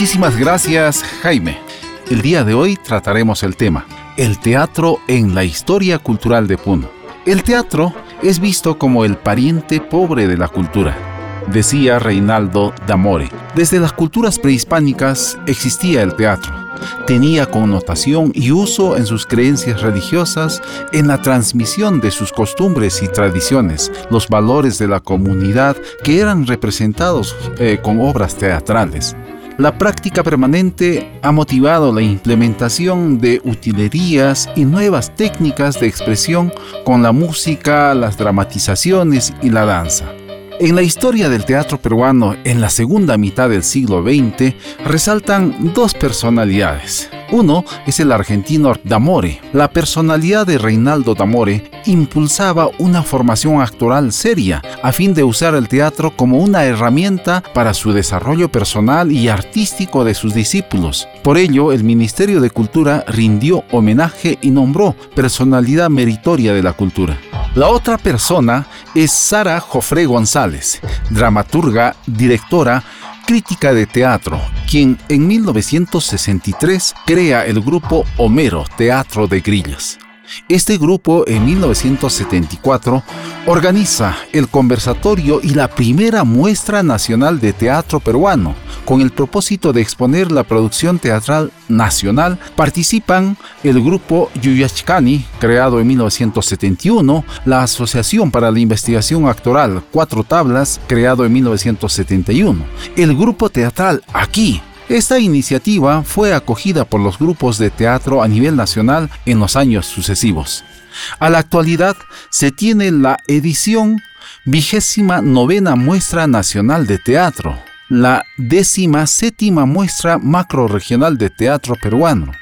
Muchísimas gracias, Jaime. El día de hoy trataremos el tema, el teatro en la historia cultural de Puno. El teatro es visto como el pariente pobre de la cultura, decía Reinaldo D'Amore. Desde las culturas prehispánicas existía el teatro. Tenía connotación y uso en sus creencias religiosas, en la transmisión de sus costumbres y tradiciones, los valores de la comunidad que eran representados eh, con obras teatrales. La práctica permanente ha motivado la implementación de utilerías y nuevas técnicas de expresión con la música, las dramatizaciones y la danza. En la historia del teatro peruano en la segunda mitad del siglo XX resaltan dos personalidades. Uno es el argentino D'Amore. La personalidad de Reinaldo D'Amore impulsaba una formación actoral seria a fin de usar el teatro como una herramienta para su desarrollo personal y artístico de sus discípulos. Por ello, el Ministerio de Cultura rindió homenaje y nombró personalidad meritoria de la cultura. La otra persona es Sara Jofré González, dramaturga, directora, crítica de teatro, quien en 1963 crea el grupo Homero Teatro de Grillos. Este grupo en 1974 organiza el conversatorio y la primera muestra nacional de teatro peruano. Con el propósito de exponer la producción teatral nacional, participan el grupo Yuyachkani, creado en 1971, la Asociación para la Investigación Actoral Cuatro Tablas, creado en 1971, el grupo teatral Aquí, esta iniciativa fue acogida por los grupos de teatro a nivel nacional en los años sucesivos. A la actualidad se tiene la edición vigésima novena muestra nacional de teatro, la décima séptima muestra macro regional de teatro peruano.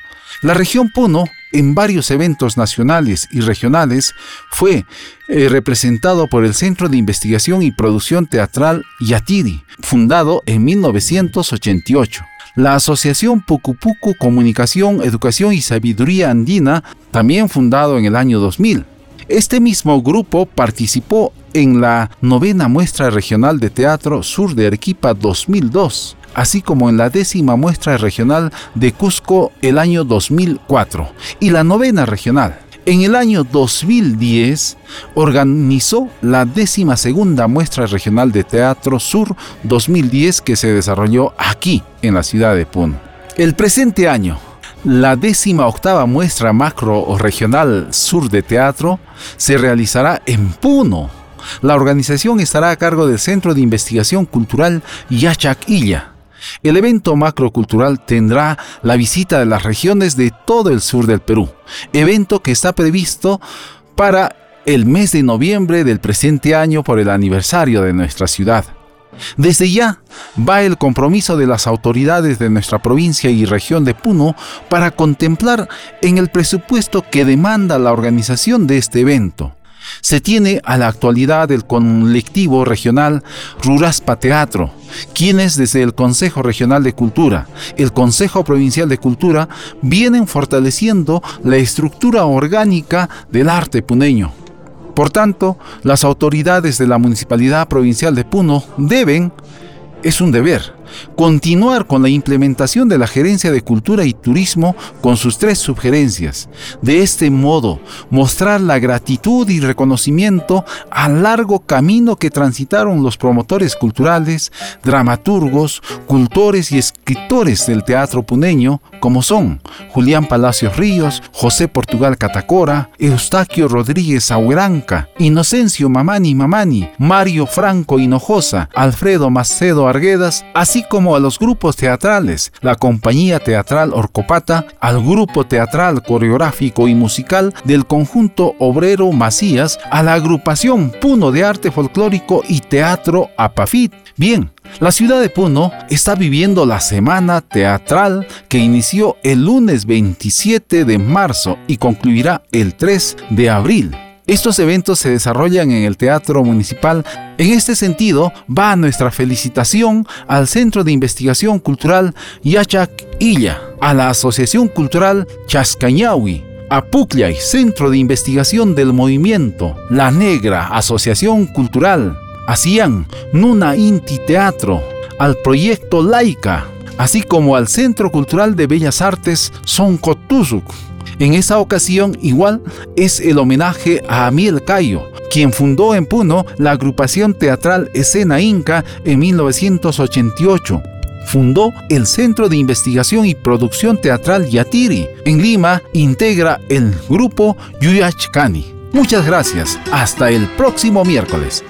La región Puno en varios eventos nacionales y regionales, fue eh, representado por el Centro de Investigación y Producción Teatral Yatiri, fundado en 1988 la Asociación Pucupucu Comunicación, Educación y Sabiduría Andina, también fundado en el año 2000. Este mismo grupo participó en la novena muestra regional de teatro Sur de Arequipa 2002, así como en la décima muestra regional de Cusco el año 2004 y la novena regional. En el año 2010 organizó la décima segunda muestra regional de Teatro Sur 2010 que se desarrolló aquí en la ciudad de Puno. El presente año, la décima octava muestra macro regional sur de teatro se realizará en Puno. La organización estará a cargo del Centro de Investigación Cultural Yachaquilla el evento macrocultural tendrá la visita de las regiones de todo el sur del Perú, evento que está previsto para el mes de noviembre del presente año por el aniversario de nuestra ciudad. Desde ya va el compromiso de las autoridades de nuestra provincia y región de Puno para contemplar en el presupuesto que demanda la organización de este evento se tiene a la actualidad el colectivo regional Ruraspa Teatro, quienes desde el Consejo Regional de Cultura, el Consejo Provincial de Cultura, vienen fortaleciendo la estructura orgánica del arte puneño. Por tanto, las autoridades de la Municipalidad Provincial de Puno deben, es un deber, continuar con la implementación de la Gerencia de Cultura y Turismo con sus tres sugerencias. De este modo, mostrar la gratitud y reconocimiento al largo camino que transitaron los promotores culturales, dramaturgos, cultores y escritores del teatro puneño, como son Julián Palacios Ríos, José Portugal Catacora, Eustaquio Rodríguez Auranca, Inocencio Mamani Mamani, Mario Franco Hinojosa, Alfredo Macedo Arguedas, así como a los grupos teatrales, la compañía teatral Orcopata, al grupo teatral coreográfico y musical del conjunto obrero Macías, a la agrupación Puno de Arte Folclórico y Teatro Apafit. Bien, la ciudad de Puno está viviendo la semana teatral que inició el lunes 27 de marzo y concluirá el 3 de abril. Estos eventos se desarrollan en el Teatro Municipal. En este sentido, va nuestra felicitación al Centro de Investigación Cultural Yachac Illa, a la Asociación Cultural Chascañahui, a Pucllay, Centro de Investigación del Movimiento, La Negra, Asociación Cultural, a Cian, Nuna Inti Teatro, al Proyecto Laica, así como al Centro Cultural de Bellas Artes Soncotuzuc. En esta ocasión igual es el homenaje a Amiel Cayo, quien fundó en Puno la agrupación teatral Escena Inca en 1988 fundó el Centro de Investigación y Producción Teatral Yatiri. En Lima integra el grupo Yuyachkani. Muchas gracias. Hasta el próximo miércoles.